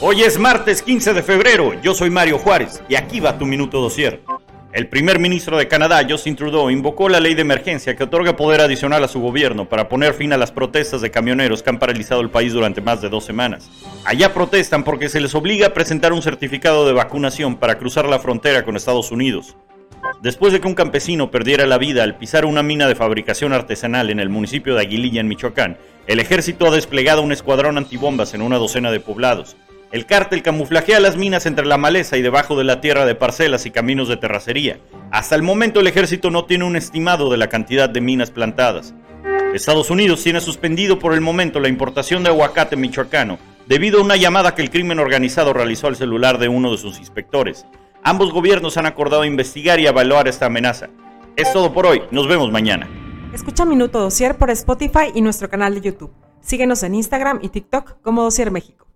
Hoy es martes 15 de febrero, yo soy Mario Juárez y aquí va tu minuto dosier. El primer ministro de Canadá, Justin Trudeau, invocó la ley de emergencia que otorga poder adicional a su gobierno para poner fin a las protestas de camioneros que han paralizado el país durante más de dos semanas. Allá protestan porque se les obliga a presentar un certificado de vacunación para cruzar la frontera con Estados Unidos. Después de que un campesino perdiera la vida al pisar una mina de fabricación artesanal en el municipio de Aguililla, en Michoacán, el ejército ha desplegado un escuadrón antibombas en una docena de poblados. El cártel camuflajea las minas entre la maleza y debajo de la tierra de parcelas y caminos de terracería. Hasta el momento el ejército no tiene un estimado de la cantidad de minas plantadas. Estados Unidos tiene suspendido por el momento la importación de aguacate michoacano debido a una llamada que el crimen organizado realizó al celular de uno de sus inspectores. Ambos gobiernos han acordado investigar y evaluar esta amenaza. Es todo por hoy, nos vemos mañana. Escucha Minuto Dosier por Spotify y nuestro canal de YouTube. Síguenos en Instagram y TikTok como Dosier México.